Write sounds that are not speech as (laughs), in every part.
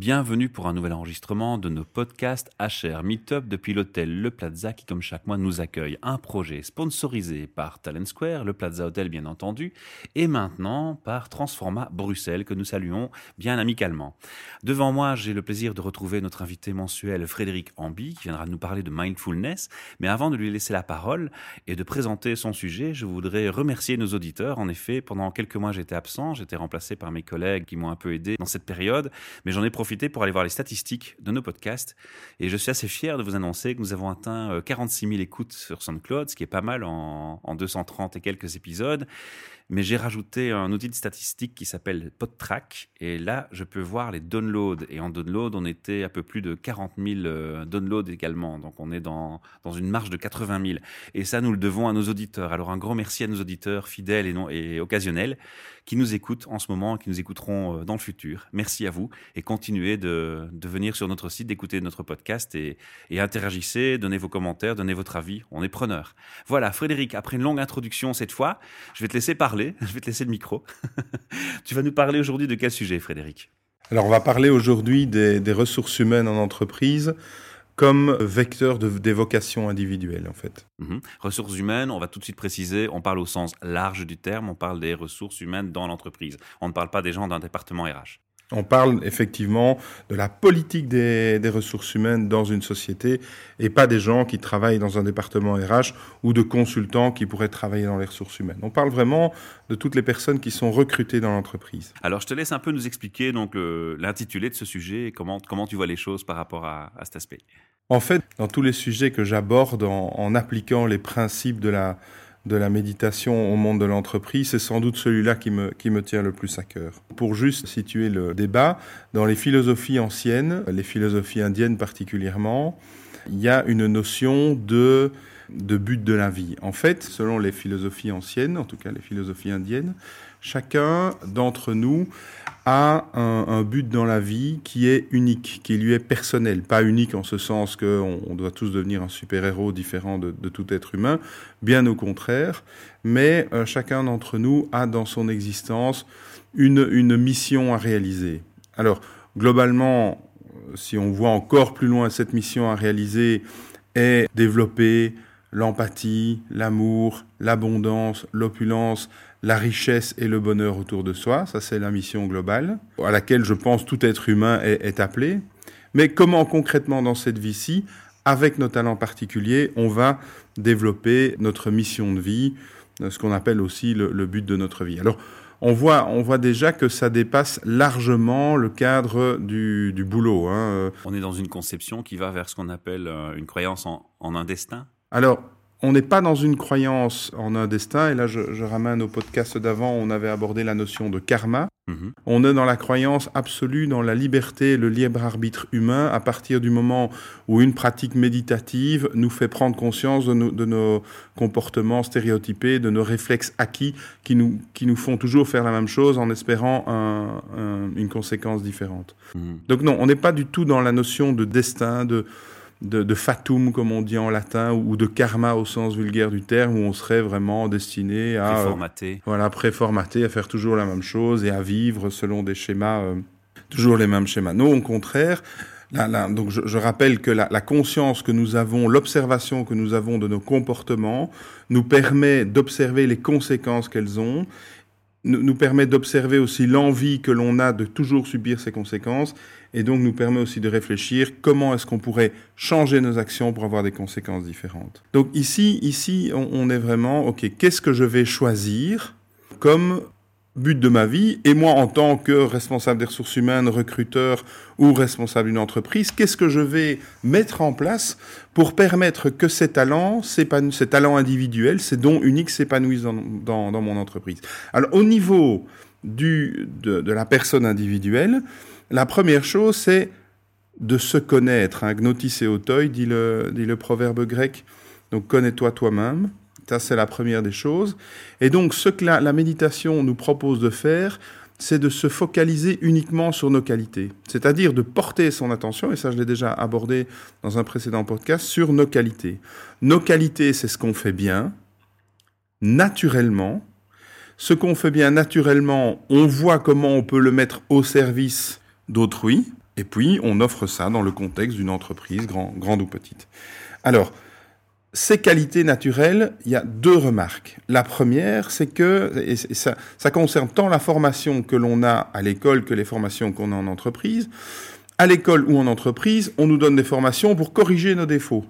Bienvenue pour un nouvel enregistrement de nos podcasts HR Meetup depuis l'hôtel Le Plaza qui, comme chaque mois, nous accueille. Un projet sponsorisé par Talent Square, le Plaza Hotel bien entendu, et maintenant par Transforma Bruxelles que nous saluons bien amicalement. Devant moi, j'ai le plaisir de retrouver notre invité mensuel Frédéric Ambi qui viendra nous parler de mindfulness. Mais avant de lui laisser la parole et de présenter son sujet, je voudrais remercier nos auditeurs. En effet, pendant quelques mois, j'étais absent, j'étais remplacé par mes collègues qui m'ont un peu aidé dans cette période, mais j'en ai profité pour aller voir les statistiques de nos podcasts. Et je suis assez fier de vous annoncer que nous avons atteint 46 euh, 000 écoutes sur SoundCloud, ce qui est pas mal en, en 230 et quelques épisodes mais j'ai rajouté un outil de statistique qui s'appelle PodTrack. Et là, je peux voir les downloads. Et en download, on était à peu plus de 40 000 euh, downloads également. Donc on est dans, dans une marge de 80 000. Et ça, nous le devons à nos auditeurs. Alors un grand merci à nos auditeurs fidèles et, non, et occasionnels qui nous écoutent en ce moment et qui nous écouteront euh, dans le futur. Merci à vous et continuez de, de venir sur notre site, d'écouter notre podcast et, et interagissez, donnez vos commentaires, donnez votre avis. On est preneurs. Voilà, Frédéric, après une longue introduction cette fois, je vais te laisser parler (laughs) Je vais te laisser le micro. (laughs) tu vas nous parler aujourd'hui de quel sujet, Frédéric? Alors, on va parler aujourd'hui des, des, ressources humaines en entreprise comme vecteur de, des vocations individuelles, en fait. Mmh. Ressources humaines, on va tout de suite préciser, on parle au sens large du terme, on parle des ressources humaines dans l'entreprise. On ne parle pas des gens d'un département RH. On parle effectivement de la politique des, des, ressources humaines dans une société et pas des gens qui travaillent dans un département RH ou de consultants qui pourraient travailler dans les ressources humaines. On parle vraiment de toutes les personnes qui sont recrutées dans l'entreprise. Alors je te laisse un peu nous expliquer donc l'intitulé de ce sujet et comment, comment tu vois les choses par rapport à, à cet aspect. En fait, dans tous les sujets que j'aborde en, en appliquant les principes de la de la méditation au monde de l'entreprise, c'est sans doute celui-là qui me, tient le plus à cœur. Pour juste situer le débat, dans les philosophies anciennes, les philosophies indiennes particulièrement, il y a une notion de, de but de la vie. En fait, selon les philosophies anciennes, en tout cas les philosophies indiennes, chacun d'entre nous a un, but dans la vie qui est unique, qui lui est personnel. Pas unique en ce sens qu'on on doit tous devenir un super-héros différent de, tout être humain, bien au contraire, mais euh, chacun d'entre nous a dans son existence une, une mission à réaliser. Alors, globalement, si on voit encore plus loin cette mission à réaliser, est développer l'empathie, l'amour, l'abondance, l'opulence, la richesse et le bonheur autour de soi. Ça, c'est la mission globale à laquelle je pense tout être humain est, appelé. Mais comment concrètement dans cette vie-ci, avec nos talents particuliers, on va développer notre mission de vie, ce qu'on appelle aussi le, but de notre vie? Alors, on voit, on voit déjà que ça dépasse largement le cadre du, du boulot. Hein. On est dans une conception qui va vers ce qu'on appelle une croyance en, en un destin alors, on n'est pas dans une croyance en un destin, et là je, je ramène au podcast d'avant, on avait abordé la notion de karma. Mmh. Mm-hmm. On est dans la croyance absolue dans la liberté, le libre arbitre humain, à partir du moment où une pratique méditative nous fait prendre conscience de nos, de nos comportements stéréotypés, de nos réflexes acquis, qui nous, qui nous font toujours faire la même chose en espérant un, un, une conséquence différente. Mmh. Donc non, on n'est pas du tout dans la notion de destin, de de, de, fatum, comme on dit en latin, ou de karma au sens vulgaire du terme, où on serait vraiment destiné à... Préformaté. Euh, voilà, préformaté, à faire toujours la même chose et à vivre selon des schémas, euh, toujours les mêmes schémas. Non, au contraire, là, là, donc je, je, rappelle que la, la, conscience que nous avons, l'observation que nous avons de nos comportements, nous permet d'observer les conséquences qu'elles ont nous permet d'observer aussi l'envie que l'on a de toujours subir ces conséquences et donc nous permet aussi de réfléchir comment est-ce qu'on pourrait changer nos actions pour avoir des conséquences différentes. Donc ici, ici, on, est vraiment, ok, qu'est-ce que je vais choisir comme but de ma vie, et moi en tant que responsable des ressources humaines, recruteur ou responsable d'une entreprise, qu'est-ce que je vais mettre en place pour permettre que ces talents, ces talents individuels, ces dons uniques s'épanouissent dans, mon entreprise? Alors au niveau du, de la personne individuelle, la première chose c'est de se connaître. Hein. Gnotis et autoi, dit le, dit le proverbe grec. Donc connais-toi toi-même. Ça, c'est la première des choses. Et donc, ce que la, méditation nous propose de faire, c'est de se focaliser uniquement sur nos qualités. C'est-à-dire de porter son attention, et ça je l'ai déjà abordé dans un précédent podcast, sur nos qualités. Nos qualités, c'est ce qu'on fait bien, naturellement. Ce qu'on fait bien naturellement, on voit comment on peut le mettre au service d'autrui, et puis on offre ça dans le contexte d'une entreprise, grand, grande ou petite. Alors, ces qualités naturelles, il y a deux remarques. La première, c'est que ça, concerne tant la formation que l'on a à l'école que les formations qu'on a en entreprise. À l'école ou en entreprise, on nous donne des formations pour corriger nos défauts.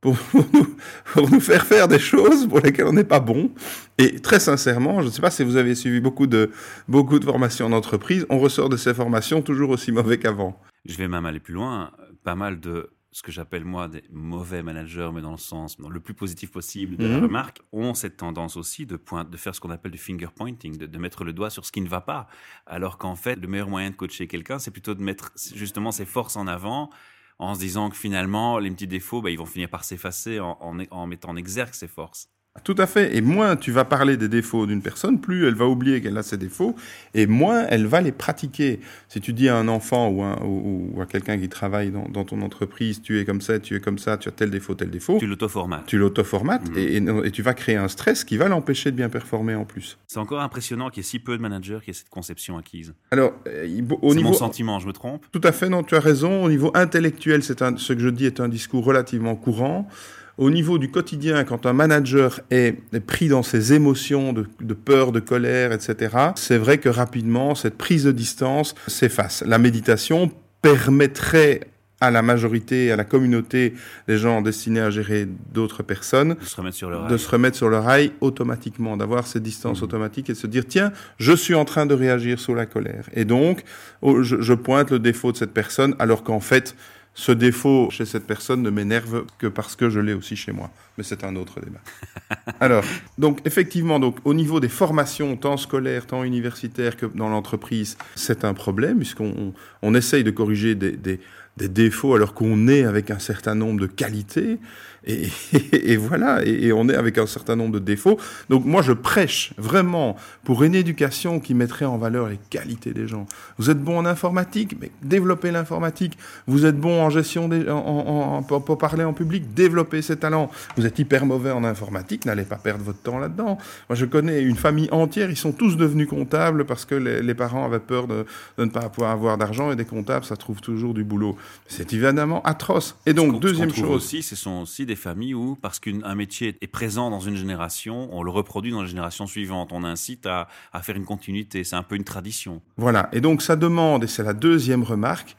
Pour nous, (laughs) pour nous faire faire des choses pour lesquelles on n'est pas bon. Et très sincèrement, je ne sais pas si vous avez suivi beaucoup de, beaucoup de formations en entreprise, on ressort de ces formations toujours aussi mauvais qu'avant. Je vais même aller plus loin. Pas mal de ce que j'appelle moi des mauvais managers, mais dans le sens le plus positif possible de la mhm. remarque, ont cette tendance aussi de, point, de faire ce qu'on appelle du finger pointing, de, de, mettre le doigt sur ce qui ne va pas. Alors qu'en fait, le meilleur moyen de coacher quelqu'un, c'est plutôt de mettre justement ses forces en avant en se disant que finalement, les petits défauts, bah, ils vont finir par s'effacer en, en, en mettant en exergue ses forces. Tout à fait. Et moins tu vas parler des défauts d'une personne, plus elle va oublier qu'elle a ses défauts, et moins elle va les pratiquer. Si tu dis à un enfant ou, ou, à quelqu'un qui travaille dans, dans, ton entreprise, tu es comme ça, tu es comme ça, tu as tel défaut, tel défaut. Tu l'auto-formates. Tu l'auto-formates, mmh. et, et, tu vas créer un stress qui va l'empêcher de bien performer en plus. C'est encore impressionnant qu'il y ait si peu de managers qui aient cette conception acquise. Alors, euh, au niveau... mon sentiment, je me trompe? Tout à fait, non, tu as raison. Au niveau intellectuel, c'est ce que je dis est un discours relativement courant. Au niveau du quotidien, quand un manager est pris dans ses émotions de, de peur, de colère, etc., c'est vrai que rapidement, cette prise de distance s'efface. La méditation permettrait à la majorité, à la communauté des gens destinés à gérer d'autres personnes, de se remettre sur le rail, de se remettre sur le rail automatiquement, d'avoir cette distance mmh. automatique et de se dire tiens, je suis en train de réagir sous la colère. Et donc, je, je pointe le défaut de cette personne, alors qu'en fait, ce défaut chez cette personne ne m'énerve que parce que je l'ai aussi chez moi. Mais c'est un autre débat. (laughs) Alors, donc effectivement, donc au niveau des formations, tant scolaires, tant universitaires que dans l'entreprise, c'est un problème puisqu'on on, essaye de corriger des, des, défauts alors qu'on est avec un certain nombre de qualités. Et, (laughs) voilà, et, on est avec un certain nombre de défauts. Donc moi, je prêche vraiment pour une éducation qui mettrait en valeur les qualités des gens. Vous êtes bon en informatique, mais développez l'informatique. Vous êtes bon en gestion, en, pour parler en public, développez ces talents. Êtes hyper mauvais en informatique, n'allez pas perdre votre temps là-dedans. Moi, je connais une famille entière, ils sont tous devenus comptables parce que les, les parents avaient peur de, de, ne pas pouvoir avoir d'argent et des comptables, ça trouve toujours du boulot. C'est évidemment atroce. Et donc, deuxième chose. aussi, ce sont aussi des familles où, parce qu'un métier est présent dans une génération, on le reproduit dans la génération suivante. On incite à, à faire une continuité. C'est un peu une tradition. Voilà. Et donc, ça demande, et c'est la deuxième remarque,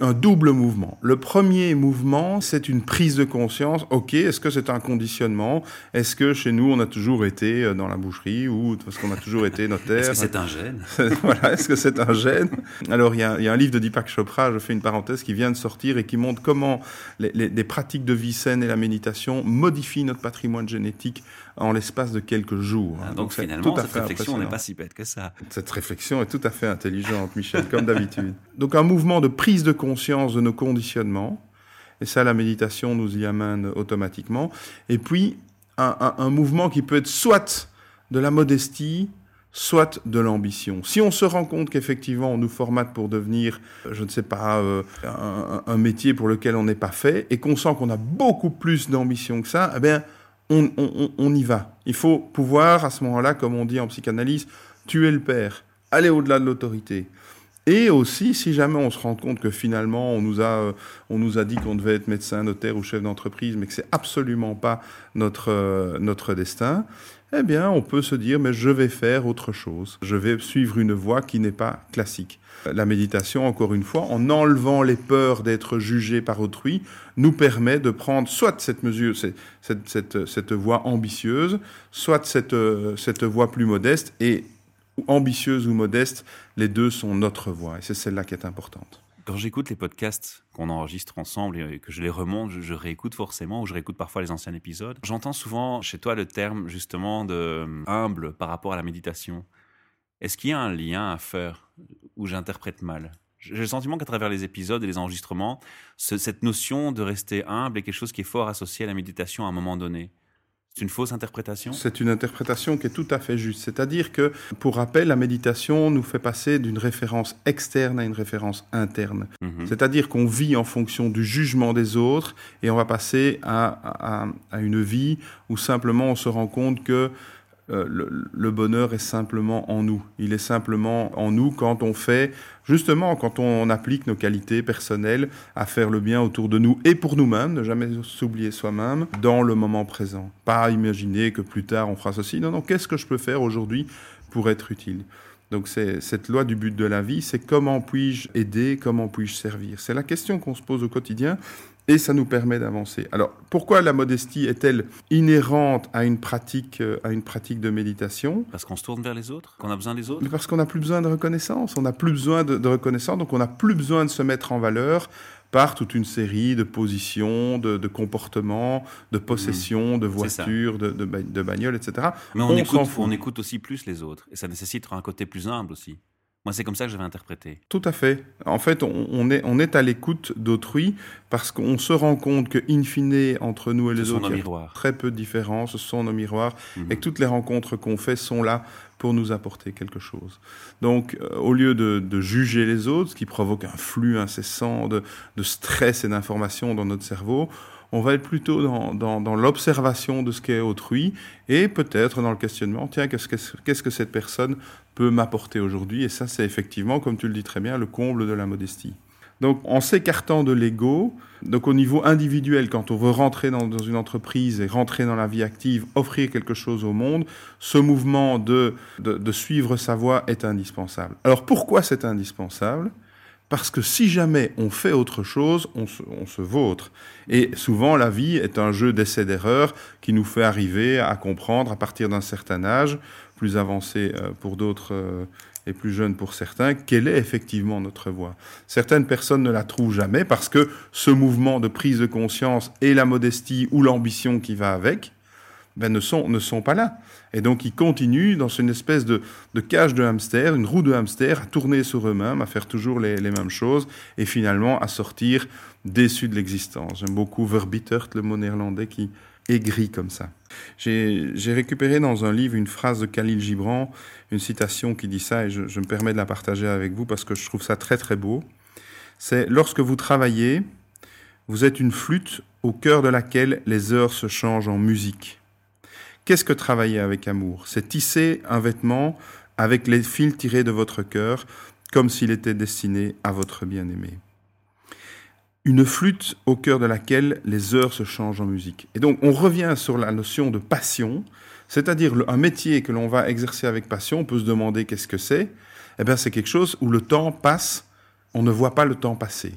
un double mouvement. Le premier mouvement, c'est une prise de conscience. Ok, est-ce que c'est un conditionnement? Est-ce que chez nous, on a toujours été euh, dans la boucherie ou parce qu'on a toujours été notaire Est-ce que c'est un gène? (laughs) Voilà, est-ce que c'est un gène? Alors, il y, a, il y, a, un livre de Deepak Chopra, je fais une parenthèse, qui vient de sortir et qui montre comment les, les, les pratiques de vie saine et la méditation modifient notre patrimoine génétique en l'espace de quelques jours. Ah, donc, donc finalement, cette réflexion n'est pas si bête que ça. Cette réflexion est tout à fait intelligente, Michel, comme d'habitude. (laughs) Donc un mouvement de prise de conscience de nos conditionnements, et ça, la méditation nous y amène automatiquement. Et puis, un, un, un mouvement qui peut être soit de la modestie, soit de l'ambition. Si on se rend compte qu'effectivement on nous formate pour devenir, je ne sais pas, euh, un, un, métier pour lequel on n'est pas fait, et qu'on sent qu'on a beaucoup plus d'ambition que ça, eh bien, on, y va. Il faut pouvoir, à ce moment-là, comme on dit en psychanalyse, tuer le père, aller au-delà de l'autorité. Et aussi, si jamais on se rend compte que finalement on nous a, euh, on nous a dit qu'on devait être médecin, notaire ou chef d'entreprise, mais que c'est absolument pas notre, euh, notre destin, eh bien, on peut se dire, mais je vais faire autre chose. Je vais suivre une voie qui n'est pas classique. La méditation, encore une fois, en enlevant les peurs d'être jugé par autrui, nous permet de prendre soit cette mesure, cette, cette, voie ambitieuse, soit cette, cette voie plus modeste. Et ambitieuse ou modeste, les deux sont notre voie. Et c'est celle-là qui est importante. Quand j'écoute les podcasts qu'on enregistre ensemble et que je les remonte, je, réécoute forcément ou je réécoute parfois les anciens épisodes. J'entends souvent chez toi le terme justement de humble par rapport à la méditation. Est-ce qu'il y a un lien à faire où j'interprète mal? J'ai le sentiment qu'à travers les épisodes et les enregistrements, ce, cette notion de rester humble est quelque chose qui est fort associé à la méditation à un moment donné. C'est une fausse interprétation? C'est une interprétation qui est tout à fait juste. C'est-à-dire que, pour rappel, la méditation nous fait passer d'une référence externe à une référence interne. Mhm. C'est-à-dire qu'on vit en fonction du jugement des autres et on va passer à, à- à une vie où simplement on se rend compte que euh, le, bonheur est simplement en nous. Il est simplement en nous quand on fait, justement, quand on applique nos qualités personnelles à faire le bien autour de nous et pour nous-mêmes, ne jamais s'oublier soi-même dans le moment présent. Pas imaginer que plus tard on fera ceci. Non, non, qu'est-ce que je peux faire aujourd'hui pour être utile? Donc c'est cette loi du but de la vie, c'est comment puis-je aider, comment puis-je servir? C'est la question qu'on se pose au quotidien et ça nous permet d'avancer. Alors pourquoi la modestie est-elle inhérente à une pratique, euh, à une pratique de méditation? Parce qu'on se tourne vers les autres Qu'on a besoin des autres? Mais Parce qu'on n'a plus besoin de reconnaissance. On n'a plus besoin de, de reconnaissance, donc on n'a plus besoin de se mettre en valeur par toute une série de positions, de, de comportements, de possessions, de Mmh. Ça. voitures, de, de, ba- de bagnoles, etc. Mais on, On écoute, on écoute aussi plus les autres. Et ça nécessite un côté plus humble aussi. Moi, c'est comme ça que j'avais interprété. Tout à fait. En fait, on, on est, on est à l'écoute d'autrui parce qu'on se rend compte que, in fine, entre nous et Ce les autres, il y a miroirs. très peu de différences, ce sont nos miroirs, Mhm. et que toutes les rencontres qu'on fait sont là pour nous apporter quelque chose. Donc, euh, au lieu de, de juger les autres, ce qui provoque un flux incessant de, de stress et d'informations dans notre cerveau, on va être plutôt dans, dans, dans l'observation de ce qu'est autrui et peut-être dans le questionnement, tiens, qu'est-ce que, qu'est-ce que cette personne peut m'apporter aujourd'hui Et ça, c'est effectivement, comme tu le dis très bien, le comble de la modestie. Donc, en s'écartant de l'ego, donc au niveau individuel, quand on veut rentrer dans, une entreprise et rentrer dans la vie active, offrir quelque chose au monde, ce mouvement de, de, de suivre sa voie est indispensable. Alors, pourquoi c'est indispensable? Parce que si jamais on fait autre chose, on se, on se vautre. Et souvent, la vie est un jeu d'essais-d'erreurs qui nous fait arriver à comprendre à partir d'un certain âge, plus avancé euh, pour d'autres euh, et plus jeune pour certains, quelle est effectivement notre voie. Certaines personnes ne la trouvent jamais parce que ce mouvement de prise de conscience et la modestie ou l'ambition qui va avec, ben, ne, sont, ne sont pas là. Et donc ils continuent dans une espèce de, de cage de hamster, une roue de hamster, à tourner sur eux-mêmes, à faire toujours les, les mêmes choses, et finalement à sortir déçus de l'existence. J'aime beaucoup Verbittert, le mot néerlandais, qui aigrit comme ça. J'ai j'ai récupéré dans un livre une phrase de Khalil Gibran, une citation qui dit ça, et je, je me permets de la partager avec vous parce que je trouve ça très très beau. C'est lorsque vous travaillez, vous êtes une flûte au cœur de laquelle les heures se changent en musique. Qu'est-ce que travailler avec amour? C'est tisser un vêtement avec les fils tirés de votre cœur, comme s'il était destiné à votre bien-aimé. Une flûte au cœur de laquelle les heures se changent en musique. Et donc, on revient sur la notion de passion, c'est-à-dire un métier que l'on va exercer avec passion. On peut se demander qu'est-ce que c'est. Eh bien, c'est quelque chose où le temps passe, on ne voit pas le temps passer.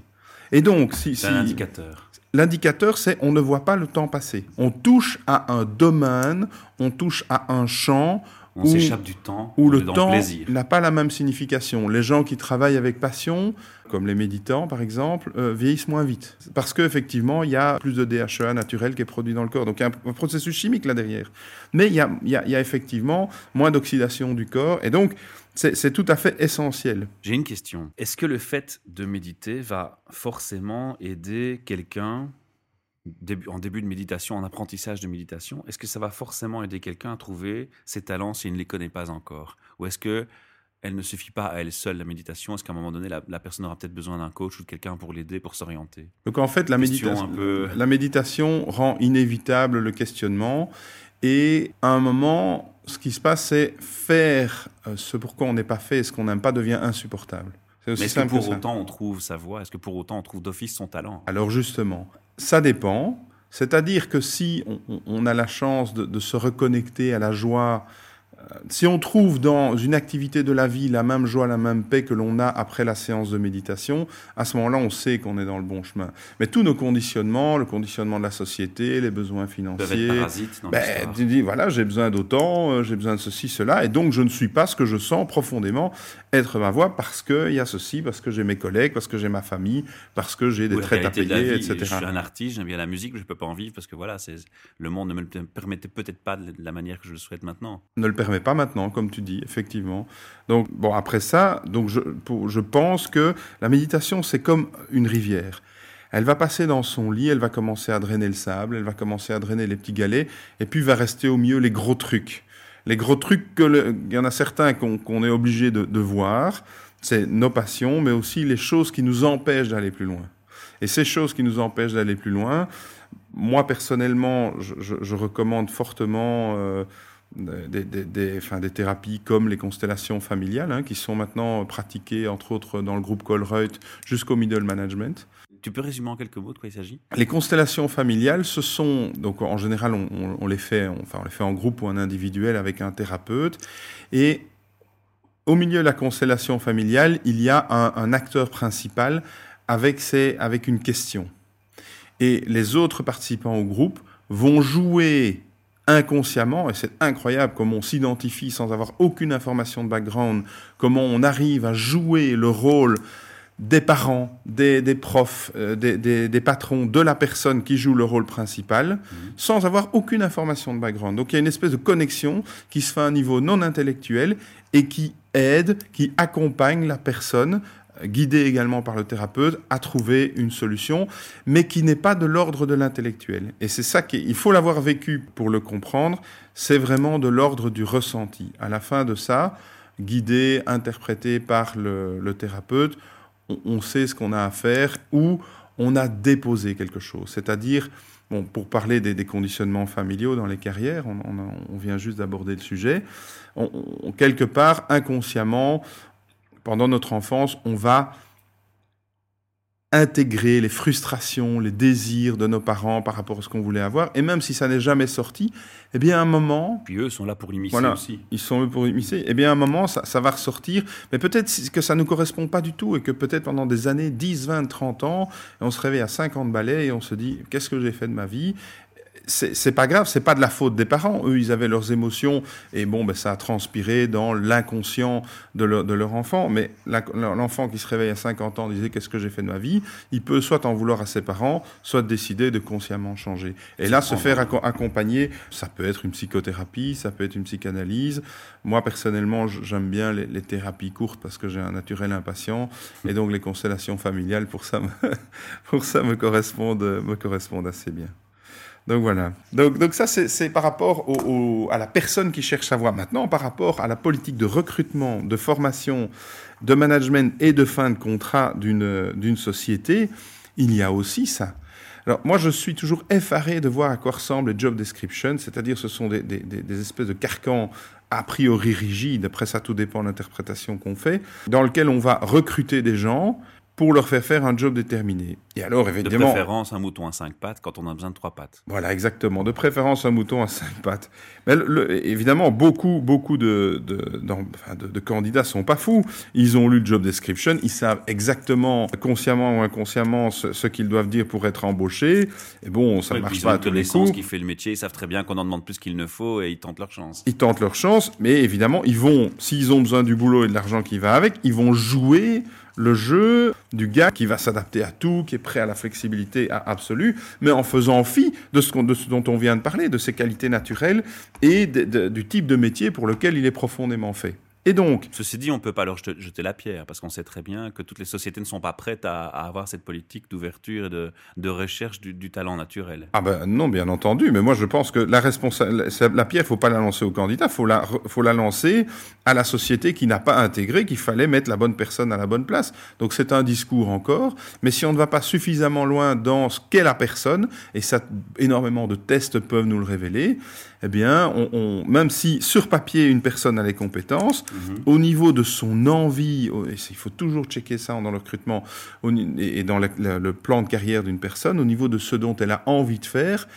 Et donc, si, C'est si- un indicateur. L'indicateur, c'est on ne voit pas le temps passer. On touche à un domaine, on touche à un champ On s'échappe du temps, où le temps n'a pas la même signification. Les gens qui travaillent avec passion, comme les méditants par exemple, euh, vieillissent moins vite. Parce qu'effectivement, il y a plus de DHEA naturel qui est produit dans le corps. Donc il y a un, un processus chimique là derrière. Mais il y a, il y a- il y a effectivement moins d'oxydation du corps. Et donc, c'est tout à fait essentiel. J'ai une question. Est-ce que le fait de méditer va forcément aider quelqu'un début- en début de méditation, en apprentissage de méditation Est-ce que ça va forcément aider quelqu'un à trouver ses talents s'il ne les connaît pas encore? Ou est-ce que elle ne suffit pas à elle seule, la méditation? Est-ce qu'à un moment donné, la, la personne aura peut-être besoin d'un coach ou de quelqu'un pour l'aider, pour s'orienter? Donc en fait, la, méditation, peu- la méditation rend inévitable le questionnement. Et à un moment, ce qui se passe, c'est faire euh, ce pourquoi on n'est pas fait et ce qu'on n'aime pas devient insupportable. Est-ce que pour autant on trouve sa voie Est-ce que pour autant on trouve d'office son talent? Alors justement, ça dépend. C'est-à-dire que si on, a la chance de, se reconnecter à la joie, si on trouve dans une activité de la vie la même joie, la même paix que l'on a après la séance de méditation, à ce moment-là, on sait qu'on est dans le bon chemin. Mais tous nos conditionnements, le conditionnement de la société, les besoins financiers, parasites dans ben, tu dis, voilà, j'ai besoin d'autant, euh, j'ai besoin de ceci, cela, et donc je ne suis pas ce que je sens profondément être ma voie parce qu'il y a ceci, parce que j'ai mes collègues, parce que j'ai ma famille, parce que j'ai des traites à qualité de la payer, vie. etc. Je suis un artiste, j'aime bien la musique, mais je ne peux pas en vivre parce que voilà, le monde ne me le permettait peut-être pas de la manière que je le souhaite maintenant. ne le permet pas maintenant, comme tu dis, effectivement. Donc, bon, après ça, donc je, je pense que la méditation, c'est comme une rivière. Elle va passer dans son lit, elle va commencer à drainer le sable, elle va commencer à drainer les petits galets, et puis va rester au milieu les gros trucs. Les gros trucs, il y en a certains qu'on est obligé de, voir, c'est nos passions, mais aussi les choses qui nous empêchent d'aller plus loin. Et ces choses qui nous empêchent d'aller plus loin, moi personnellement, je, je, recommande fortement euh, des, des, des, enfin, des, thérapies comme les constellations familiales, hein, qui sont maintenant pratiquées entre autres dans le groupe Colruyt jusqu'au middle management. Tu peux résumer en quelques mots de quoi il s'agit? Les constellations familiales, ce sont donc en général on, on, on les fait, on, enfin on les fait en groupe ou en individuel avec un thérapeute et au milieu de la constellation familiale, il y a un, un acteur principal avec, ses, avec une question. Et les autres participants au groupe vont jouer inconsciemment, et c'est incroyable comment on s'identifie sans avoir aucune information de background, comment on arrive à jouer le rôle des parents, des, des profs, euh, des, des, des, patrons, de la personne qui joue le rôle principal, mmh. sans avoir aucune information de background. Donc il y a une espèce de connexion qui se fait à un niveau non intellectuel et qui aide, qui accompagne la personne guidé également par le thérapeute, à trouver une solution, mais qui n'est pas de l'ordre de l'intellectuel. Et c'est ça qu'il faut l'avoir vécu pour le comprendre, c'est vraiment de l'ordre du ressenti. À la fin de ça, guidé, interprété par le, thérapeute, on, sait ce qu'on a à faire ou on a déposé quelque chose. C'est-à-dire, bon, pour parler des, conditionnements familiaux dans les carrières, on, on vient juste d'aborder le sujet, quelque part, inconsciemment, pendant notre enfance, on va intégrer les frustrations, les désirs de nos parents par rapport à ce qu'on voulait avoir, et même si ça n'est jamais sorti, eh bien à un moment... Puis eux sont là pour l'immiscer voilà, aussi. Ils sont eux pour l'immiscer. Eh bien à un moment, ça, ça va ressortir, mais peut-être que ça ne nous correspond pas du tout, et que peut-être pendant des années, 10, 20, 30 ans, on se réveille à 50 balais, et on se dit, qu'est-ce que j'ai fait de ma vie? C'est pas grave, c'est pas de la faute des parents. Eux, ils avaient leurs émotions et bon, ben, ça a transpiré dans l'inconscient de, leur, de leur enfant. Mais l'enfant qui se réveille à 50 ans disait qu'est-ce que j'ai fait de ma vie, il peut soit en vouloir à ses parents, soit décider de consciemment changer. Et là, se faire accompagner, ça peut être une psychothérapie, ça peut être une psychanalyse. Moi, personnellement, j'aime bien les, les, thérapies courtes parce que j'ai un naturel impatient et donc les constellations familiales, pour ça, me, (laughs) pour ça me correspondent, me correspondent assez bien. Donc voilà. Donc, ça, c'est par rapport à la personne qui cherche sa voie. Maintenant, par rapport à la politique de recrutement, de formation, de management et de fin de contrat d'une société, il y a aussi ça. Alors moi, je suis toujours effaré de voir à quoi ressemble les job descriptions, c'est-à-dire ce sont des, des, des, espèces de carcans a priori rigides, après ça tout dépend de l'interprétation qu'on fait, dans lequel on va recruter des gens pour leur faire faire un job déterminé. Et alors, évidemment... De préférence, un mouton à cinq pattes quand on a besoin de trois pattes. Voilà, exactement. De préférence, un mouton à cinq pattes. Mais le, le, évidemment, beaucoup, beaucoup de, de, de, de, candidats sont pas fous. Ils ont lu le job description, ils savent exactement, consciemment ou inconsciemment, ce, ce qu'ils doivent dire pour être embauchés. Et bon, ça ne marche pas à tous les coups. qui fait le métier, ils savent très bien qu'on en demande plus qu'il ne faut et ils tentent leur chance. Ils tentent leur chance, mais évidemment, ils vont, s'ils ont besoin du boulot et de l'argent qui va avec, ils vont jouer le jeu du gars qui va s'adapter à tout, qui est prêt à la flexibilité absolue, mais en faisant fi de ce, dont on vient de parler, de ses qualités naturelles et du type de métier pour lequel il est profondément fait. Et donc, ceci dit, on ne peut pas leur jeter la pierre parce qu'on sait très bien que toutes les sociétés ne sont pas prêtes à, à avoir cette politique d'ouverture et de, de recherche du, du, talent naturel. Ah ben non, bien entendu. Mais moi, je pense que la responsabilité, la pierre, faut pas la lancer au candidat, faut la, faut la lancer à la société qui n'a pas intégré qu'il fallait mettre la bonne personne à la bonne place. Donc c'est un discours encore. Mais si on ne va pas suffisamment loin dans ce qu'est la personne, et ça, énormément de tests peuvent nous le révéler, eh bien, on, on, même si sur papier une personne a les compétences, -hmm. au niveau de son envie, et il faut toujours checker ça dans le recrutement et dans le, le plan de carrière d'une personne, au niveau de ce dont elle a envie de faire,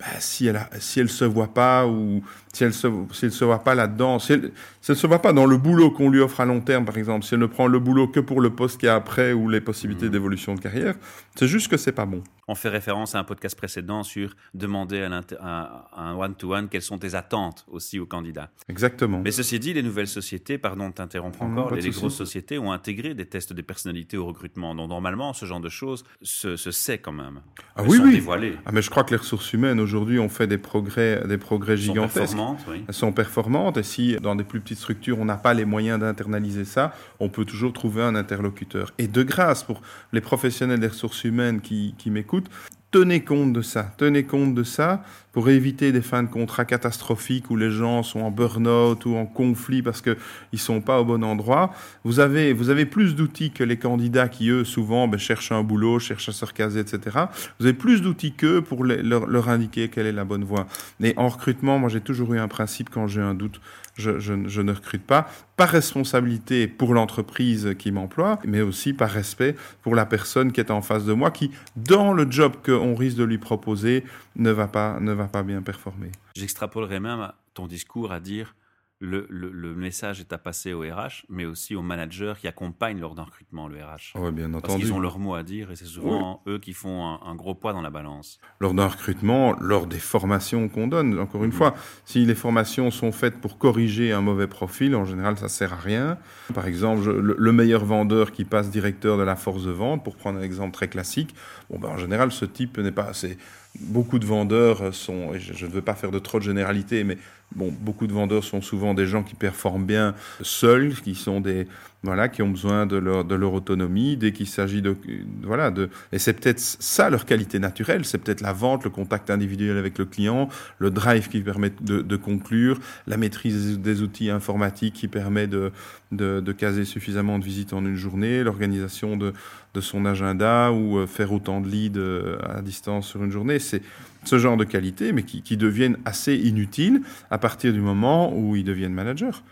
bah, si elle a, si elle se voit pas ou si elle se si elle se voit pas là-dedans, si elle, si elle se voit pas dans le boulot qu'on lui offre à long terme par exemple, si elle ne prend le boulot que pour le poste qu'il y a après ou les possibilités mmh. d'évolution de carrière, c'est juste que c'est pas bon. On fait référence à un podcast précédent sur demander à, un one-to-one quelles sont tes attentes aussi aux candidats. Exactement. Mais ceci dit, les nouvelles sociétés, pardon de t'interrompre encore, les, grosses sociétés ont intégré des tests de personnalité au recrutement. Donc normalement, ce genre de choses se, sait quand même. Ah oui, oui. Ah, mais je crois que les ressources humaines aujourd'hui ont fait des progrès, des progrès gigantesques. Sont performantes, oui. Sont performantes. Et si dans des plus petites structures, on n'a pas les moyens d'internaliser ça, on peut toujours trouver un interlocuteur. Et de grâce pour les professionnels des ressources humaines qui m'écoutent, tenez compte de ça, tenez compte de ça pour éviter des fins de contrat catastrophiques où les gens sont en burn-out ou en conflit parce qu'ils ne sont pas au bon endroit. Vous avez, vous avez plus d'outils que les candidats qui, eux, souvent ben, cherchent un boulot, cherchent à se recaser, etc. Vous avez plus d'outils qu'eux pour leur, leur, indiquer quelle est la bonne voie. Mais en recrutement, moi j'ai toujours eu un principe quand j'ai un doute, je, ne recrute pas, par responsabilité pour l'entreprise qui m'emploie, mais aussi par respect pour la personne qui est en face de moi, qui, dans le job qu'on risque de lui proposer, ne va pas, ne va pas bien performer. J'extrapolerai même ton discours à dire le, le, message est à passer au RH, mais aussi aux managers qui accompagnent lors d'un recrutement le RH. Oui, bien entendu. Parce qu'ils ont leur mot à dire et c'est souvent eux qui font un, gros poids dans la balance. Lors d'un recrutement, lors des formations qu'on donne, encore une mhm. fois, si les formations sont faites pour corriger un mauvais profil, en général, ça sert à rien. Par exemple, le, meilleur vendeur qui passe directeur de la force de vente, pour prendre un exemple très classique, bon, ben, en général, ce type n'est pas assez beaucoup de vendeurs sont, et je ne veux pas faire de trop de généralités, mais bon, beaucoup de vendeurs sont souvent des gens qui performent bien seuls, qui sont des, voilà, qui ont besoin de leur, autonomie dès qu'il s'agit de, voilà, et c'est peut-être ça leur qualité naturelle, c'est peut-être la vente, le contact individuel avec le client, le drive qui permet de, conclure, la maîtrise des outils informatiques qui permet de, de, caser suffisamment de visites en une journée, l'organisation de, de son agenda ou euh, faire autant de leads euh, à distance sur une journée. C'est ce genre de qualité, mais qui, qui deviennent assez inutiles à partir du moment où ils deviennent managers.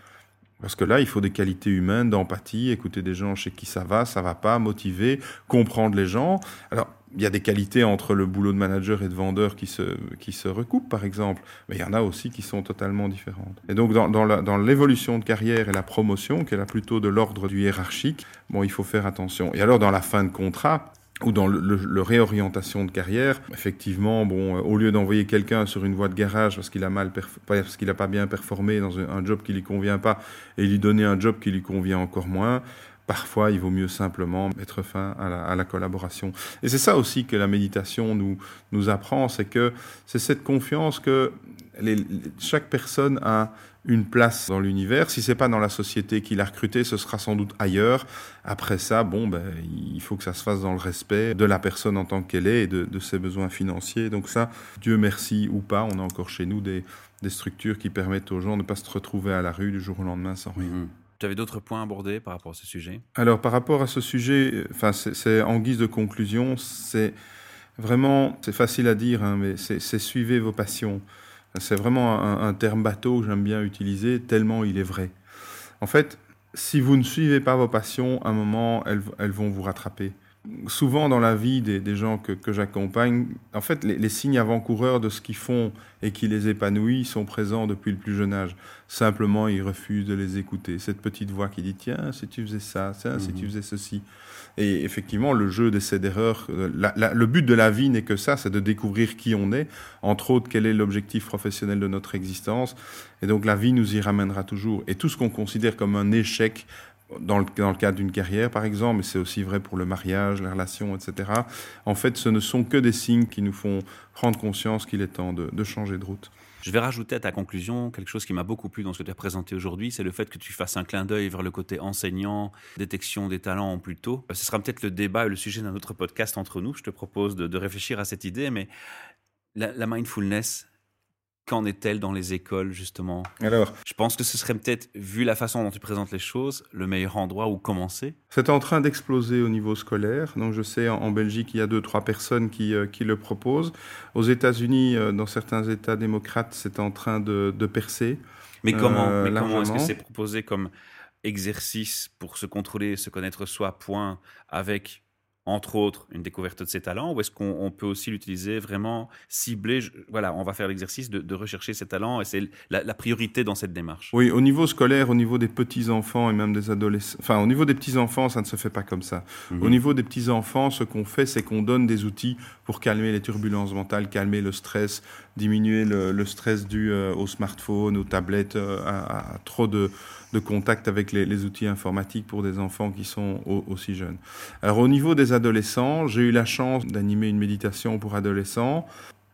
Parce que là, il faut des qualités humaines, d'empathie, écouter des gens chez qui ça va, ça va pas, motiver, comprendre les gens. Alors, il y a des qualités entre le boulot de manager et de vendeur qui se, qui se recoupent, par exemple, mais il y en a aussi qui sont totalement différentes. Et donc, dans, dans l'évolution de carrière et la promotion, qui est là plutôt de l'ordre du hiérarchique, bon, il faut faire attention. Et alors, dans la fin de contrat, ou dans le, réorientation de carrière, effectivement, bon, euh, au lieu d'envoyer quelqu'un sur une voie de garage parce qu'il a mal, parce qu'il n'a pas bien performé dans un, job qui lui convient pas, et lui donner un job qui lui convient encore moins, parfois il vaut mieux simplement mettre fin à la, à la collaboration. Et c'est ça aussi que la méditation nous nous apprend, c'est que c'est cette confiance que les, chaque personne a une place dans l'univers. Si c'est pas dans la société qu'il a recruté, ce sera sans doute ailleurs. Après ça, bon, ben, il faut que ça se fasse dans le respect de la personne en tant qu'elle est et de, ses besoins financiers. Donc ça, Dieu merci ou pas, on a encore chez nous des, structures qui permettent aux gens de ne pas se retrouver à la rue du jour au lendemain sans rien. Mhm. Tu avais d'autres points à aborder par rapport à ce sujet? Alors, par rapport à ce sujet, enfin, c'est en guise de conclusion, c'est vraiment, c'est facile à dire, hein, mais c'est suivez vos passions. C'est vraiment un, terme bateau que j'aime bien utiliser, tellement il est vrai. En fait, si vous ne suivez pas vos passions, à un moment, elles, vont vous rattraper. Souvent dans la vie des, gens que, j'accompagne, en fait, les, signes avant-coureurs de ce qu'ils font et qui les épanouit sont présents depuis le plus jeune âge. Simplement, ils refusent de les écouter. Cette petite voix qui dit Tiens, si tu faisais ça, tiens, si tu mhm. faisais ceci. Et effectivement, le jeu d'essai d'erreur, euh, le but de la vie n'est que ça, c'est de découvrir qui on est, entre autres quel est l'objectif professionnel de notre existence. Et donc la vie nous y ramènera toujours. Et tout ce qu'on considère comme un échec dans le, cadre d'une carrière, par exemple, mais c'est aussi vrai pour le mariage, les relations, etc. En fait, ce ne sont que des signes qui nous font prendre conscience qu'il est temps de, de changer de route. Je vais rajouter à ta conclusion quelque chose qui m'a beaucoup plu dans ce que tu as présenté aujourd'hui, c'est le fait que tu fasses un clin d'œil vers le côté enseignant, détection des talents plus tôt. Ce sera peut-être le débat et le sujet d'un autre podcast entre nous. Je te propose de, réfléchir à cette idée, mais la mindfulness, Qu'en est-elle dans les écoles, justement? Alors, Je pense que ce serait peut-être, vu la façon dont tu présentes les choses, le meilleur endroit où commencer. C'est en train d'exploser au niveau scolaire. Donc, je sais, en, Belgique, il y a deux, trois personnes qui, euh, qui le proposent. Aux États-Unis, euh, dans certains États démocrates, c'est en train de, de percer. Mais comment, euh, Mais comment Est-ce que c'est proposé comme exercice pour se contrôler, se connaître soi, point, avec entre autres, une découverte de ses talents ou est-ce qu'on peut aussi l'utiliser vraiment ciblé Voilà, on va faire l'exercice de, rechercher ses talents et c'est la, priorité dans cette démarche. Oui, au niveau scolaire, au niveau des petits-enfants et même des adolescents, enfin, au niveau des petits-enfants, ça ne se fait pas comme ça. Mhm. Au niveau des petits-enfants, ce qu'on fait, c'est qu'on donne des outils pour calmer les turbulences mentales, calmer le stress, diminuer le, stress dû euh, au smartphone, aux tablettes, euh, à, trop de, contact avec les, outils informatiques pour des enfants qui sont aussi jeunes. Alors au niveau des adolescents, j'ai eu la chance d'animer une méditation pour adolescents.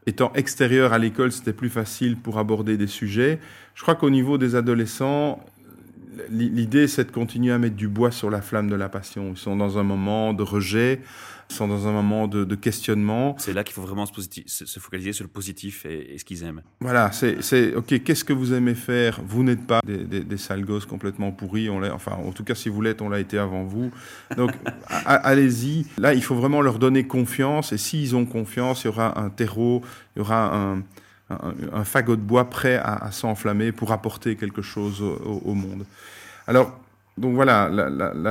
Étant extérieur à l'école, c'était plus facile pour aborder des sujets. Je crois qu'au niveau des adolescents, l'idée, c'est de continuer à mettre du bois sur la flamme de la passion. Ils sont dans un moment de rejet, sont dans un moment de, questionnement. C'est là qu'il faut vraiment se, focaliser sur le positif et, ce qu'ils aiment. Voilà, c'est OK, qu'est-ce que vous aimez faire? Vous n'êtes pas des, des, sales gosses complètement pourris, on enfin en tout cas si vous l'êtes, on l'a été avant vous. Donc (laughs) allez-y. Là, il faut vraiment leur donner confiance et s'ils ont confiance, il y aura un terreau, il y aura un, un, fagot de bois prêt à, s'enflammer pour apporter quelque chose au, monde. Alors, donc voilà,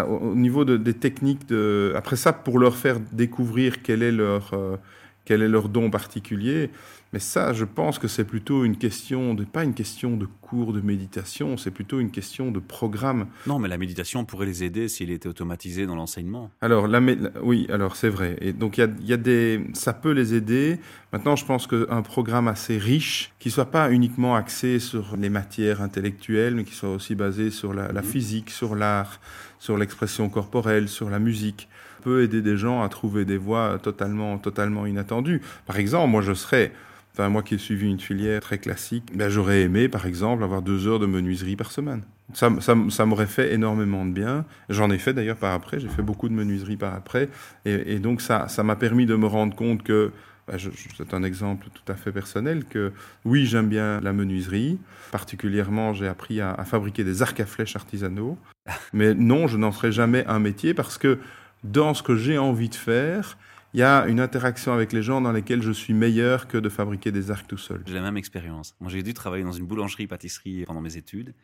au niveau des techniques, de, après ça, pour leur faire découvrir quel est leur, euh, quel est leur don particulier, mais ça, je pense que c'est plutôt une question, de, pas une question de cours de méditation, c'est plutôt une question de programme. Non, mais la méditation pourrait les aider s'il était automatisé dans l'enseignement. Alors, la, oui, alors c'est vrai. Et donc, il y a, des, ça peut les aider. Maintenant, je pense qu'un programme assez riche, qui soit pas uniquement axé sur les matières intellectuelles, mais qui soit aussi basé sur la, mhm. physique, sur l'art, sur l'expression corporelle, sur la musique, peut aider des gens à trouver des voies totalement, totalement inattendues. Par exemple, moi, je serais Enfin, moi qui ai suivi une filière très classique, ben, j'aurais aimé, par exemple, avoir deux heures de menuiserie par semaine. Ça, ça, m'aurait fait énormément de bien. J'en ai fait d'ailleurs par après, j'ai fait beaucoup de menuiserie par après. Et, donc ça m'a permis de me rendre compte que, ben, c'est un exemple tout à fait personnel, que oui, j'aime bien la menuiserie. Particulièrement, j'ai appris à, à fabriquer des arcs à flèches artisanaux. (laughs) Mais non, je n'en ferai jamais un métier parce que dans ce que j'ai envie de faire, il y a une interaction avec les gens dans lesquelles je suis meilleur que de fabriquer des arcs tout seul. J'ai la même expérience. Moi, j'ai dû travailler dans une boulangerie-pâtisserie pendant mes études.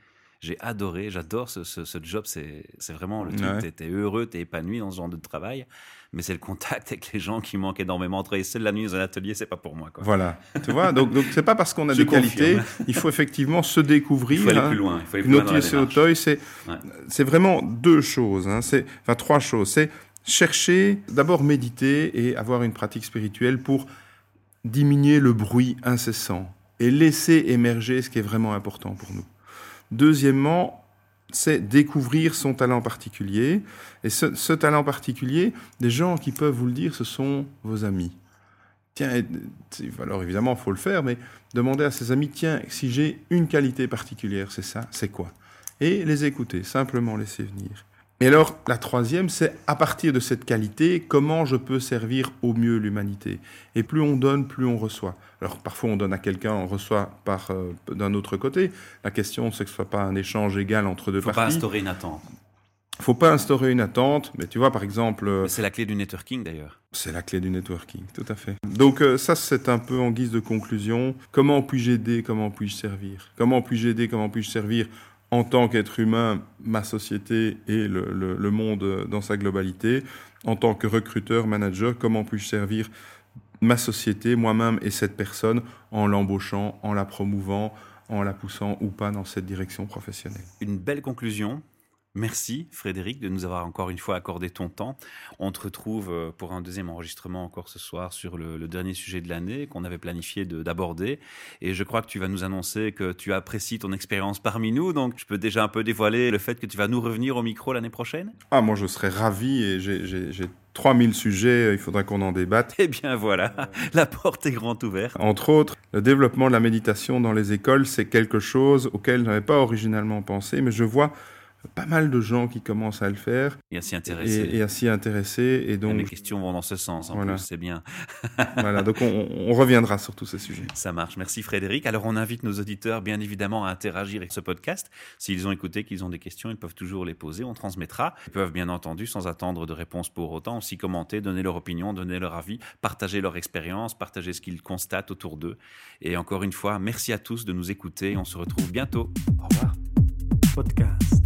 J'ai adoré, j'adore ce, ce, job. C'est vraiment le truc. Tu es heureux, tu es épanoui dans ce genre de travail. Mais c'est le contact avec les gens qui manque énormément. Travailler seul la nuit dans un atelier, c'est pas pour moi. Quoi. Voilà. tu vois, donc c'est pas parce qu'on a (laughs) des qualités. Il faut effectivement se découvrir. Il faut aller hein. plus loin. Il faut aller plus loin c'est c'est vraiment deux choses. Hein. Enfin trois choses. C'est chercher d'abord méditer et avoir une pratique spirituelle pour diminuer le bruit incessant et laisser émerger ce qui est vraiment important pour nous. Deuxièmement, c'est découvrir son talent particulier. Et ce, talent particulier, des gens qui peuvent vous le dire, ce sont vos amis. Tiens, alors évidemment, il faut le faire, mais demandez à ses amis, tiens, si j'ai une qualité particulière, c'est ça, c'est quoi? Et les écouter, simplement laisser venir. Et alors, la troisième, c'est à partir de cette qualité, comment je peux servir au mieux l'humanité. Et plus on donne, plus on reçoit. Alors, parfois, on donne à quelqu'un, on reçoit par euh, d'un autre côté. La question, c'est que ce soit pas un échange égal entre deux parties. Faut pas instaurer une attente. Faut pas instaurer une attente, mais tu vois, par exemple. Euh, c'est la clé du networking, d'ailleurs. C'est la clé du networking, tout à fait. Donc, euh, ça, c'est un peu en guise de conclusion. Comment puis-je aider Comment puis-je servir? Comment puis-je aider Comment puis-je servir en tant qu'être humain, ma société et le, monde dans sa globalité, en tant que recruteur, manager, comment puis-je servir ma société, moi-même et cette personne en l'embauchant, en la promouvant, en la poussant ou pas dans cette direction professionnelle? Une belle conclusion. Merci Frédéric de nous avoir encore une fois accordé ton temps. On te retrouve euh, pour un deuxième enregistrement encore ce soir sur le, dernier sujet de l'année qu'on avait planifié d'aborder. Et je crois que tu vas nous annoncer que tu apprécies ton expérience parmi nous. Donc je peux déjà un peu dévoiler le fait que tu vas nous revenir au micro l'année prochaine? Ah, moi je serais ravi et j'ai 3000 sujets, il faudra qu'on en débatte. Eh bien voilà, (laughs) la porte est grande ouverte. Entre autres, le développement de la méditation dans les écoles, c'est quelque chose auquel je n'avais pas originalement pensé, mais je vois pas mal de gens qui commencent à le faire. Et à s'y intéresser. Et, à s'y intéresser. Et donc, les questions vont dans ce sens, en voilà. plus, c'est bien. (laughs) voilà, donc on, reviendra sur tous ces sujets. Ça marche. Merci Frédéric. Alors, on invite nos auditeurs, bien évidemment, à interagir avec ce podcast. S'ils ont écouté, qu'ils ont des questions, ils peuvent toujours les poser. On transmettra. Ils peuvent, bien entendu, sans attendre de réponse pour autant, aussi commenter, donner leur opinion, donner leur avis, partager leur expérience, partager ce qu'ils constatent autour d'eux. Et encore une fois, merci à tous de nous écouter. On se retrouve bientôt. Au revoir. Podcast.